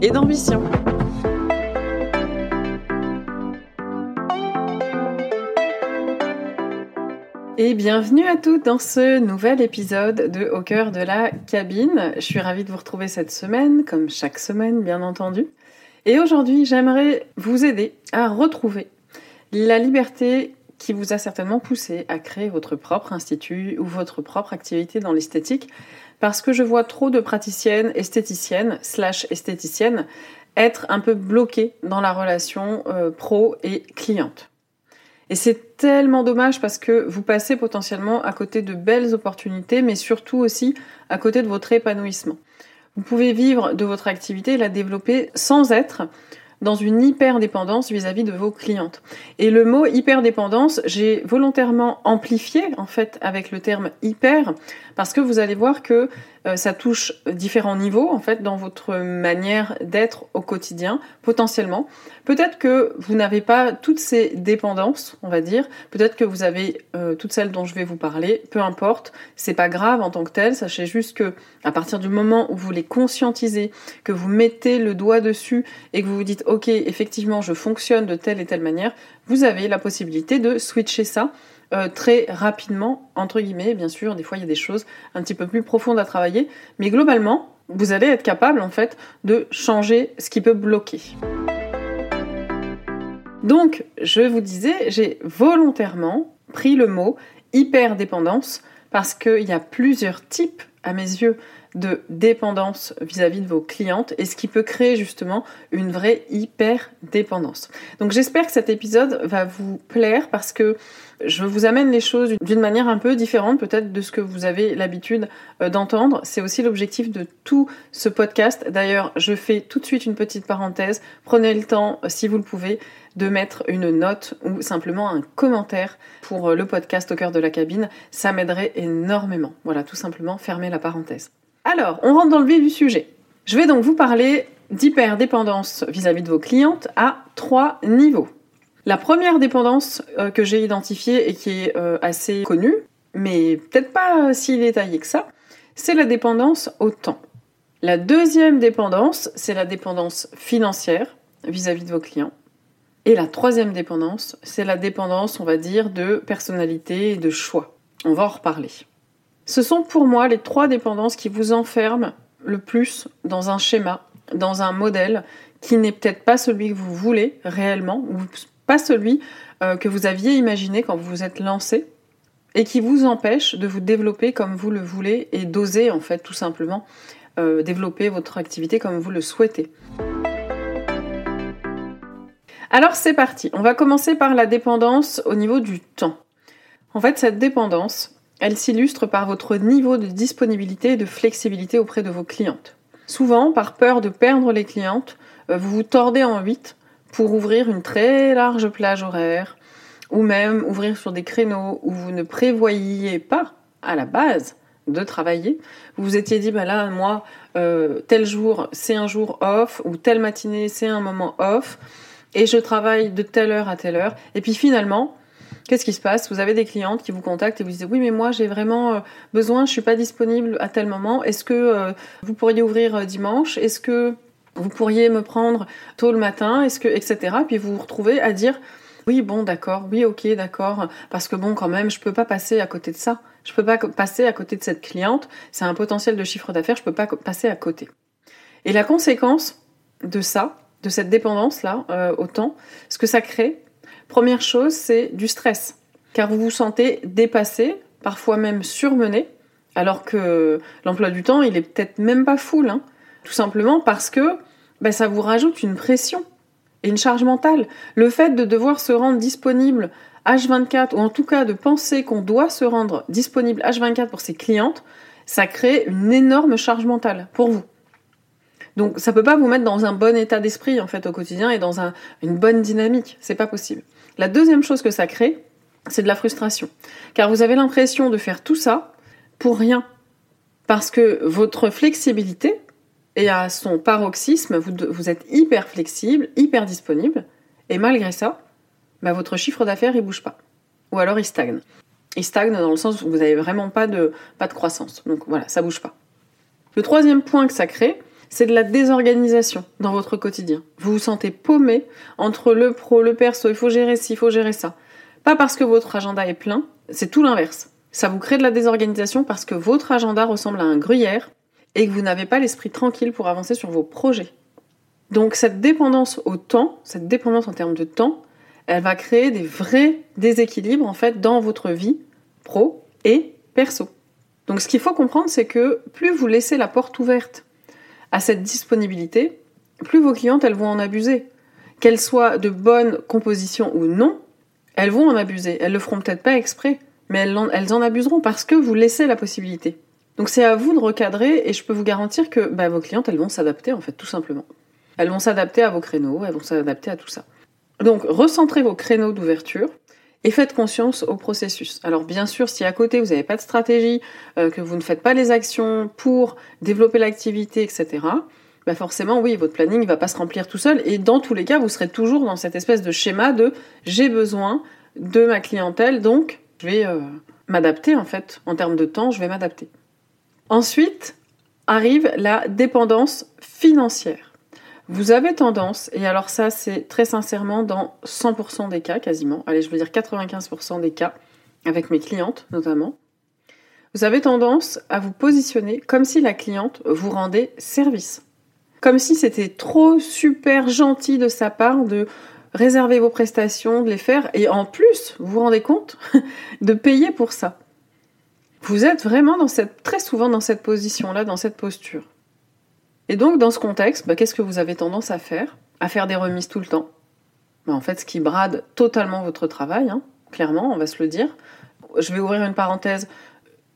et d'ambition. Et bienvenue à toutes dans ce nouvel épisode de Au cœur de la cabine. Je suis ravie de vous retrouver cette semaine, comme chaque semaine bien entendu. Et aujourd'hui, j'aimerais vous aider à retrouver la liberté qui vous a certainement poussé à créer votre propre institut ou votre propre activité dans l'esthétique, parce que je vois trop de praticiennes, esthéticiennes, slash esthéticiennes, être un peu bloquées dans la relation euh, pro et cliente. Et c'est tellement dommage parce que vous passez potentiellement à côté de belles opportunités, mais surtout aussi à côté de votre épanouissement. Vous pouvez vivre de votre activité et la développer sans être dans une hyper-dépendance vis-à-vis de vos clientes. Et le mot hyper-dépendance, j'ai volontairement amplifié en fait avec le terme hyper parce que vous allez voir que ça touche différents niveaux en fait dans votre manière d'être au quotidien potentiellement. Peut-être que vous n'avez pas toutes ces dépendances, on va dire. Peut-être que vous avez euh, toutes celles dont je vais vous parler. Peu importe, c'est pas grave en tant que tel. Sachez juste que à partir du moment où vous les conscientisez, que vous mettez le doigt dessus et que vous vous dites ok effectivement je fonctionne de telle et telle manière, vous avez la possibilité de switcher ça euh, très rapidement, entre guillemets, bien sûr, des fois il y a des choses un petit peu plus profondes à travailler, mais globalement, vous allez être capable en fait de changer ce qui peut bloquer. Donc, je vous disais, j'ai volontairement pris le mot hyper-dépendance parce qu'il y a plusieurs types, à mes yeux, de dépendance vis-à-vis de vos clientes et ce qui peut créer justement une vraie hyper dépendance. Donc j'espère que cet épisode va vous plaire parce que je vous amène les choses d'une manière un peu différente peut-être de ce que vous avez l'habitude euh, d'entendre. C'est aussi l'objectif de tout ce podcast. D'ailleurs, je fais tout de suite une petite parenthèse. Prenez le temps, euh, si vous le pouvez, de mettre une note ou simplement un commentaire pour euh, le podcast au cœur de la cabine. Ça m'aiderait énormément. Voilà, tout simplement, fermez la parenthèse. Alors, on rentre dans le vif du sujet. Je vais donc vous parler d'hyperdépendance vis-à-vis de vos clientes à trois niveaux. La première dépendance euh, que j'ai identifiée et qui est euh, assez connue, mais peut-être pas si détaillée que ça, c'est la dépendance au temps. La deuxième dépendance, c'est la dépendance financière vis-à-vis de vos clients. Et la troisième dépendance, c'est la dépendance, on va dire, de personnalité et de choix. On va en reparler. Ce sont pour moi les trois dépendances qui vous enferment le plus dans un schéma, dans un modèle qui n'est peut-être pas celui que vous voulez réellement, ou pas celui euh, que vous aviez imaginé quand vous vous êtes lancé et qui vous empêche de vous développer comme vous le voulez et d'oser en fait tout simplement euh, développer votre activité comme vous le souhaitez. Alors c'est parti, on va commencer par la dépendance au niveau du temps. En fait cette dépendance, elle s'illustre par votre niveau de disponibilité et de flexibilité auprès de vos clientes. Souvent, par peur de perdre les clientes, euh, vous vous tordez en huit pour ouvrir une très large plage horaire ou même ouvrir sur des créneaux où vous ne prévoyiez pas à la base de travailler. Vous vous étiez dit, bah là, moi, euh, tel jour, c'est un jour off, ou telle matinée, c'est un moment off, et je travaille de telle heure à telle heure. Et puis finalement, qu'est-ce qui se passe? Vous avez des clientes qui vous contactent et vous disent, oui, mais moi, j'ai vraiment euh, besoin, je suis pas disponible à tel moment. Est-ce que euh, vous pourriez ouvrir dimanche? Est-ce que vous pourriez me prendre tôt le matin, est-ce que, etc. Puis vous vous retrouvez à dire, oui, bon, d'accord, oui, ok, d'accord, parce que bon, quand même, je peux pas passer à côté de ça. Je peux pas passer à côté de cette cliente. C'est un potentiel de chiffre d'affaires, je peux pas passer à côté. Et la conséquence de ça, de cette dépendance-là, euh, au temps, ce que ça crée, première chose, c'est du stress. Car vous vous sentez dépassé, parfois même surmené, alors que l'emploi du temps, il est peut-être même pas full. Hein. Tout simplement parce que ben, ça vous rajoute une pression et une charge mentale. Le fait de devoir se rendre disponible H24, ou en tout cas de penser qu'on doit se rendre disponible H24 pour ses clientes, ça crée une énorme charge mentale pour vous. Donc ça peut pas vous mettre dans un bon état d'esprit en fait au quotidien et dans une bonne dynamique. C'est pas possible. La deuxième chose que ça crée, c'est de la frustration. Car vous avez l'impression de faire tout ça pour rien. Parce que votre flexibilité est à son paroxysme, vous, êtes hyper flexible, hyper disponible, et malgré ça, bah, votre chiffre d'affaires il bouge pas. Ou alors il stagne. Il stagne dans le sens où vous n'avez vraiment pas de, pas de croissance. Donc voilà, ça bouge pas. Le troisième point que ça crée, c'est de la désorganisation dans votre quotidien. Vous vous sentez paumé entre le pro, le perso, il faut gérer ci, il faut gérer ça. Pas parce que votre agenda est plein, c'est tout l'inverse. Ça vous crée de la désorganisation parce que votre agenda ressemble à un gruyère et que vous n'avez pas l'esprit tranquille pour avancer sur vos projets. Donc cette dépendance au temps, cette dépendance en termes de temps, elle va créer des vrais déséquilibres en fait dans votre vie pro et perso. Donc ce qu'il faut comprendre, c'est que plus vous laissez la porte ouverte à cette disponibilité, plus vos clientes, elles vont en abuser. Qu'elles soient de bonne composition ou non, elles vont en abuser. Elles le feront peut-être pas exprès, mais elles en, abuseront parce que vous laissez la possibilité. Donc c'est à vous de recadrer et je peux vous garantir que bah, vos clientes, elles vont s'adapter en fait, tout simplement. Elles vont s'adapter à vos créneaux, elles vont s'adapter à tout ça. Donc recentrez vos créneaux d'ouverture et faites conscience au processus. Alors bien sûr, si à côté vous n'avez pas de stratégie, euh, que vous ne faites pas les actions pour développer l'activité, etc., bah forcément oui, votre planning ne va pas se remplir tout seul et dans tous les cas, vous serez toujours dans cette espèce de schéma de j'ai besoin de ma clientèle, donc je vais euh, m'adapter en fait en termes de temps, je vais m'adapter. Ensuite arrive la dépendance financière. Vous avez tendance, et alors ça c'est très sincèrement dans 100% des cas quasiment, allez je veux dire 95% des cas, avec mes clientes notamment, vous avez tendance à vous positionner comme si la cliente vous rendait service. Comme si c'était trop super gentil de sa part de réserver vos prestations, de les faire, et en plus, vous vous rendez compte, de payer pour ça. Vous êtes vraiment dans cette, très souvent dans cette position-là, dans cette posture. Et donc, dans ce contexte, bah, qu'est-ce que vous avez tendance à faire? À faire des remises tout le temps? Bah, en fait, ce qui brade totalement votre travail, hein, clairement, on va se le dire. Je vais ouvrir une parenthèse.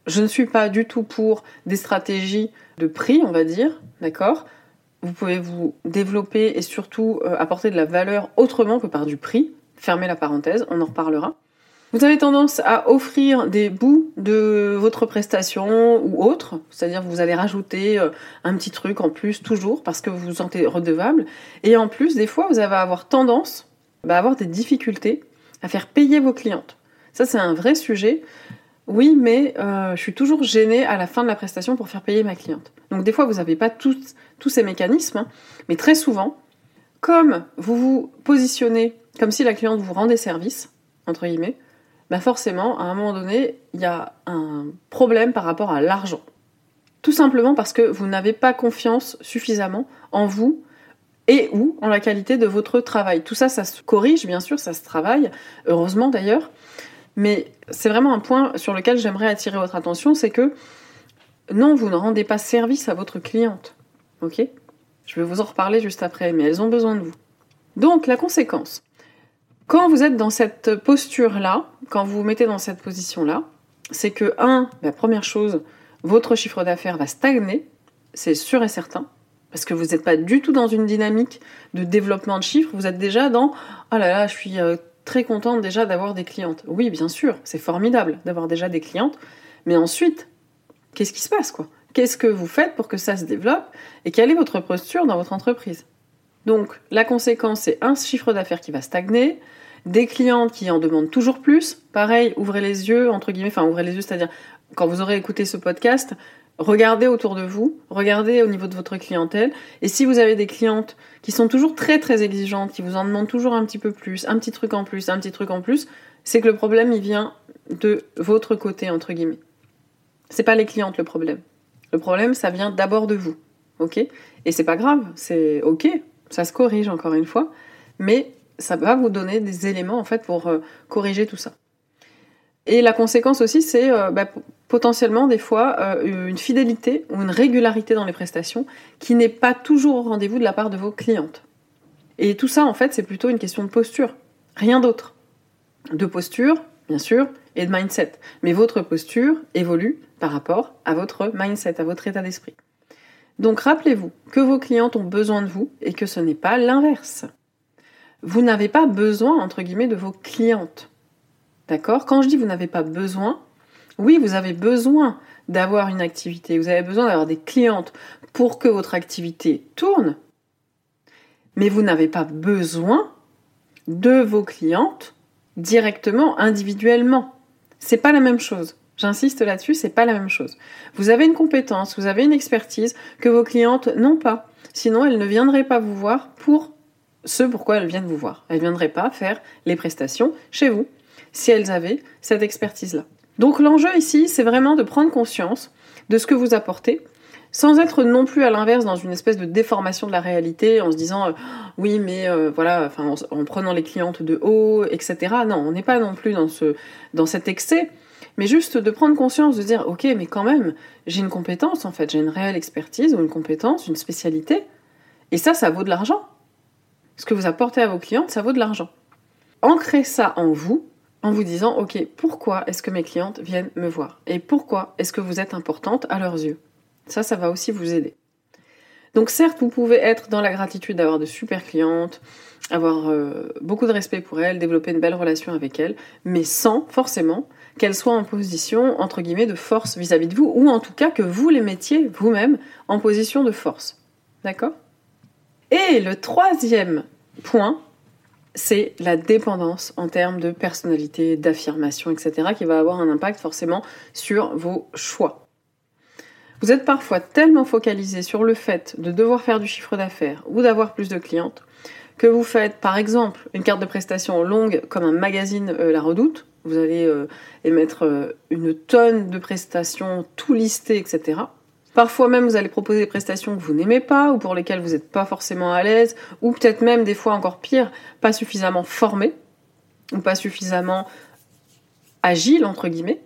Je ne suis pas du tout pour des stratégies de prix, on va dire, d'accord? Vous pouvez vous développer et surtout euh, apporter de la valeur autrement que par du prix. Fermez la parenthèse, on en reparlera. Vous avez tendance à offrir des bouts de votre prestation ou autre, c'est-à-dire vous allez rajouter euh, un petit truc en plus toujours parce que vous vous sentez redevable. Et en plus, des fois, vous allez avoir tendance bah, à avoir des difficultés à faire payer vos clientes. Ça, c'est un vrai sujet. Oui, mais euh, je suis toujours gênée à la fin de la prestation pour faire payer ma cliente. Donc des fois, vous n'avez pas tous, tous ces mécanismes, hein, mais très souvent, comme vous vous positionnez comme si la cliente vous rendait service, entre guillemets, bah forcément, à un moment donné, il y a un problème par rapport à l'argent. Tout simplement parce que vous n'avez pas confiance suffisamment en vous et ou en la qualité de votre travail. Tout ça, ça se corrige, bien sûr, ça se travaille, heureusement d'ailleurs. Mais c'est vraiment un point sur lequel j'aimerais attirer votre attention, c'est que non, vous ne rendez pas service à votre cliente. Ok? Je vais vous en reparler juste après, mais elles ont besoin de vous. Donc, la conséquence, quand vous êtes dans cette posture-là, quand vous vous mettez dans cette position-là, c'est que, un, la première chose, votre chiffre d'affaires va stagner, c'est sûr et certain, parce que vous n'êtes pas du tout dans une dynamique de développement de chiffres, vous êtes déjà dans oh là là, je suis euh, très contente déjà d'avoir des clientes. Oui, bien sûr, c'est formidable d'avoir déjà des clientes, mais ensuite, qu'est-ce qui se passe quoi? Qu'est-ce que vous faites pour que ça se développe et quelle est votre posture dans votre entreprise? Donc, la conséquence, c'est un chiffre d'affaires qui va stagner, des clientes qui en demandent toujours plus. Pareil, ouvrez les yeux, entre guillemets, enfin ouvrez les yeux, c'est-à-dire quand vous aurez écouté ce podcast, regardez autour de vous, regardez au niveau de votre clientèle, et si vous avez des clientes qui sont toujours très très exigeantes, qui vous en demandent toujours un petit peu plus, un petit truc en plus, un petit truc en plus, c'est que le problème il vient de votre côté entre guillemets. C'est pas les clientes le problème. Le problème ça vient d'abord de vous, ok? Et c'est pas grave, c'est ok, ça se corrige encore une fois, mais ça va vous donner des éléments en fait pour euh, corriger tout ça. Et la conséquence aussi, c'est euh, bah, potentiellement des fois euh, une fidélité ou une régularité dans les prestations qui n'est pas toujours au rendez-vous de la part de vos clientes. Et tout ça, en fait, c'est plutôt une question de posture, rien d'autre. De posture, bien sûr, et de mindset. Mais votre posture évolue par rapport à votre mindset, à votre état d'esprit. Donc rappelez-vous que vos clientes ont besoin de vous et que ce n'est pas l'inverse. Vous n'avez pas besoin, entre guillemets, de vos clientes. D'accord? Quand je dis vous n'avez pas besoin, oui, vous avez besoin d'avoir une activité, vous avez besoin d'avoir des clientes pour que votre activité tourne, mais vous n'avez pas besoin de vos clientes directement, individuellement. C'est pas la même chose. J'insiste là-dessus, c'est pas la même chose. Vous avez une compétence, vous avez une expertise que vos clientes n'ont pas. Sinon, elles ne viendraient pas vous voir pour ce pourquoi elles viennent vous voir. Elles ne viendraient pas faire les prestations chez vous si elles avaient cette expertise-là. Donc l'enjeu ici, c'est vraiment de prendre conscience de ce que vous apportez, sans être non plus à l'inverse dans une espèce de déformation de la réalité, en se disant euh, oui mais euh, voilà, enfin en, prenant les clientes de haut, etc. Non, on n'est pas non plus dans ce dans cet excès, mais juste de prendre conscience, de dire ok mais quand même j'ai une compétence en fait, j'ai une réelle expertise ou une compétence, une spécialité, et ça ça vaut de l'argent. Ce que vous apportez à vos clientes, ça vaut de l'argent. Ancrez ça en vous, en vous disant, ok, pourquoi est-ce que mes clientes viennent me voir? Et pourquoi est-ce que vous êtes importante à leurs yeux? Ça, ça va aussi vous aider. Donc certes, vous pouvez être dans la gratitude d'avoir de super clientes, avoir euh, beaucoup de respect pour elles, développer une belle relation avec elles, mais sans forcément qu'elles soient en position, entre guillemets, de force vis-à-vis de vous, ou en tout cas que vous les mettiez vous-même en position de force. D'accord? Et le troisième point, c'est la dépendance en termes de personnalité, d'affirmation, etc., qui va avoir un impact forcément sur vos choix. Vous êtes parfois tellement focalisé sur le fait de devoir faire du chiffre d'affaires ou d'avoir plus de clientes que vous faites par exemple une carte de prestation longue comme un magazine euh, La Redoute, vous allez euh, émettre euh, une tonne de prestations tout listées, etc. Parfois même, vous allez proposer des prestations que vous n'aimez pas ou pour lesquelles vous n'êtes pas forcément à l'aise, ou peut-être même des fois encore pire, pas suffisamment formé ou pas suffisamment agile, entre guillemets.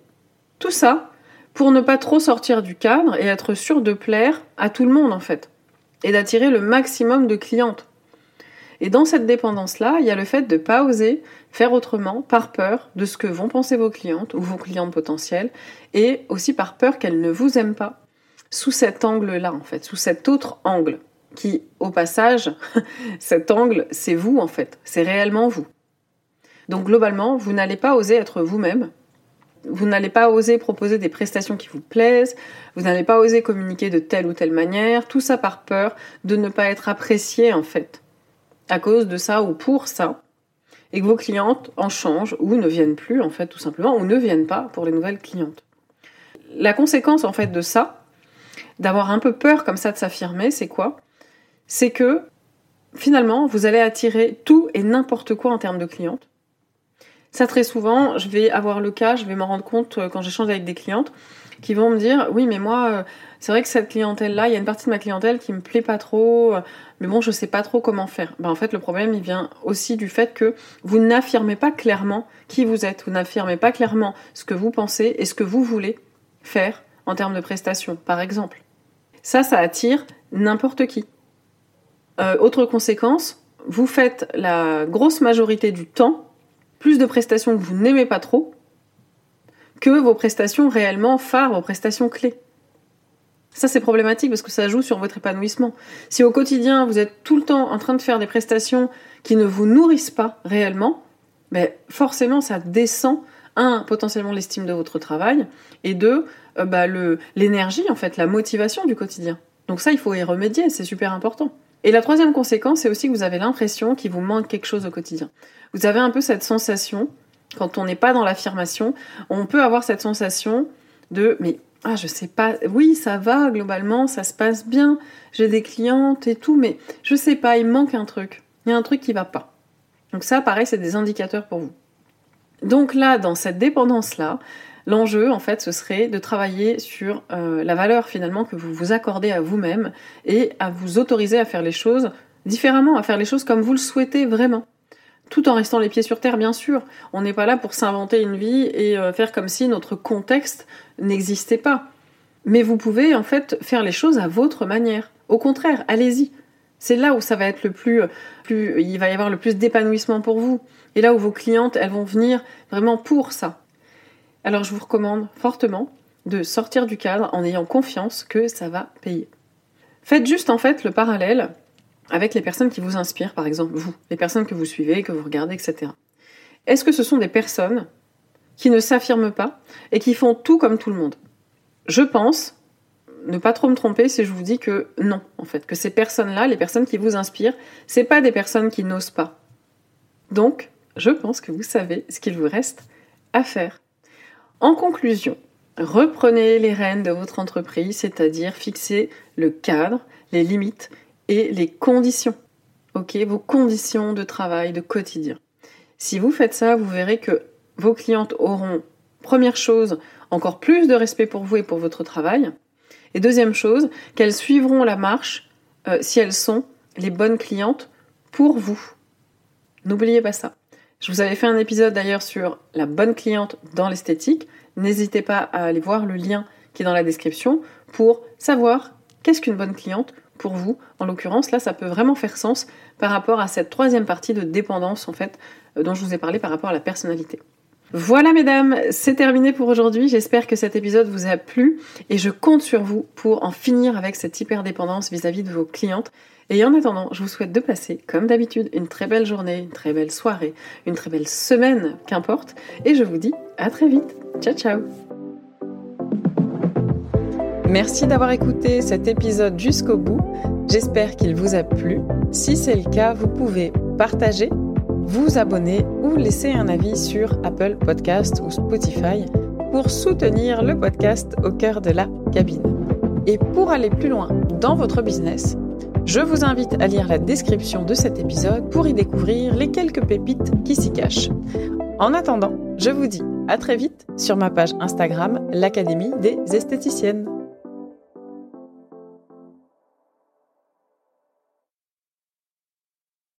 Tout ça pour ne pas trop sortir du cadre et être sûr de plaire à tout le monde en fait, et d'attirer le maximum de clientes. Et dans cette dépendance-là, il y a le fait de ne pas oser faire autrement par peur de ce que vont penser vos clientes ou vos clientes potentielles, et aussi par peur qu'elles ne vous aiment pas sous cet angle-là, en fait, sous cet autre angle, qui, au passage, cet angle, c'est vous, en fait, c'est réellement vous. Donc globalement, vous n'allez pas oser être vous-même, vous n'allez pas oser proposer des prestations qui vous plaisent, vous n'allez pas oser communiquer de telle ou telle manière, tout ça par peur de ne pas être apprécié, en fait, à cause de ça ou pour ça, et que vos clientes en changent ou ne viennent plus, en fait, tout simplement, ou ne viennent pas pour les nouvelles clientes. La conséquence, en fait, de ça, d'avoir un peu peur comme ça de s'affirmer, c'est quoi? C'est que finalement, vous allez attirer tout et n'importe quoi en termes de clientes. Ça, très souvent, je vais avoir le cas, je vais m'en rendre compte euh, quand j'échange avec des clientes qui vont me dire Oui, mais moi, euh, c'est vrai que cette clientèle-là, il y a une partie de ma clientèle qui me plaît pas trop, euh, mais bon, je sais pas trop comment faire. Ben, en fait, le problème, il vient aussi du fait que vous n'affirmez pas clairement qui vous êtes, vous n'affirmez pas clairement ce que vous pensez et ce que vous voulez faire en termes de prestations, par exemple. Ça, ça attire n'importe qui. Euh, autre conséquence, vous faites la grosse majorité du temps plus de prestations que vous n'aimez pas trop que vos prestations réellement phares, vos prestations clés. Ça, c'est problématique parce que ça joue sur votre épanouissement. Si au quotidien, vous êtes tout le temps en train de faire des prestations qui ne vous nourrissent pas réellement, ben forcément, ça descend, un, potentiellement l'estime de votre travail, et deux, euh, bah, l'énergie, en fait, la motivation du quotidien. Donc ça, il faut y remédier, c'est super important. Et la troisième conséquence, c'est aussi que vous avez l'impression qu'il vous manque quelque chose au quotidien. Vous avez un peu cette sensation, quand on n'est pas dans l'affirmation, on peut avoir cette sensation de mais ah je sais pas, oui ça va globalement, ça se passe bien, j'ai des clientes et tout, mais je sais pas, il manque un truc, il y a un truc qui va pas. Donc ça, pareil, c'est des indicateurs pour vous. Donc là, dans cette dépendance là, L'enjeu, en fait, ce serait de travailler sur euh, la valeur finalement que vous vous accordez à vous-même et à vous autoriser à faire les choses différemment, à faire les choses comme vous le souhaitez vraiment. Tout en restant les pieds sur terre, bien sûr. On n'est pas là pour s'inventer une vie et euh, faire comme si notre contexte n'existait pas. Mais vous pouvez en fait faire les choses à votre manière. Au contraire, allez-y. C'est là où ça va être le plus, plus, il va y avoir le plus d'épanouissement pour vous. Et là où vos clientes, elles vont venir vraiment pour ça. Alors je vous recommande fortement de sortir du cadre en ayant confiance que ça va payer. Faites juste en fait le parallèle avec les personnes qui vous inspirent, par exemple vous, les personnes que vous suivez, que vous regardez, etc. Est-ce que ce sont des personnes qui ne s'affirment pas et qui font tout comme tout le monde? Je pense ne pas trop me tromper si je vous dis que non, en fait, que ces personnes-là, les personnes qui vous inspirent, c'est pas des personnes qui n'osent pas. Donc, je pense que vous savez ce qu'il vous reste à faire. En conclusion, reprenez les rênes de votre entreprise, c'est-à-dire fixez le cadre, les limites et les conditions. OK, vos conditions de travail de quotidien. Si vous faites ça, vous verrez que vos clientes auront première chose, encore plus de respect pour vous et pour votre travail. Et deuxième chose, qu'elles suivront la marche euh, si elles sont les bonnes clientes pour vous. N'oubliez pas ça. Je vous avais fait un épisode d'ailleurs sur la bonne cliente dans l'esthétique. N'hésitez pas à aller voir le lien qui est dans la description pour savoir qu'est-ce qu'une bonne cliente pour vous. En l'occurrence, là, ça peut vraiment faire sens par rapport à cette troisième partie de dépendance, en fait, euh, dont je vous ai parlé par rapport à la personnalité. Voilà mesdames, c'est terminé pour aujourd'hui. J'espère que cet épisode vous a plu et je compte sur vous pour en finir avec cette hyperdépendance vis-à-vis de vos clientes. Et en attendant, je vous souhaite de passer, comme d'habitude, une très belle journée, une très belle soirée, une très belle semaine, qu'importe. Et je vous dis à très vite. Ciao ciao Merci d'avoir écouté cet épisode jusqu'au bout. J'espère qu'il vous a plu. Si c'est le cas, vous pouvez partager vous abonner ou laisser un avis sur Apple Podcast ou Spotify pour soutenir le podcast au cœur de la cabine. Et pour aller plus loin dans votre business, je vous invite à lire la description de cet épisode pour y découvrir les quelques pépites qui s'y cachent. En attendant, je vous dis à très vite sur ma page Instagram, l'Académie des esthéticiennes.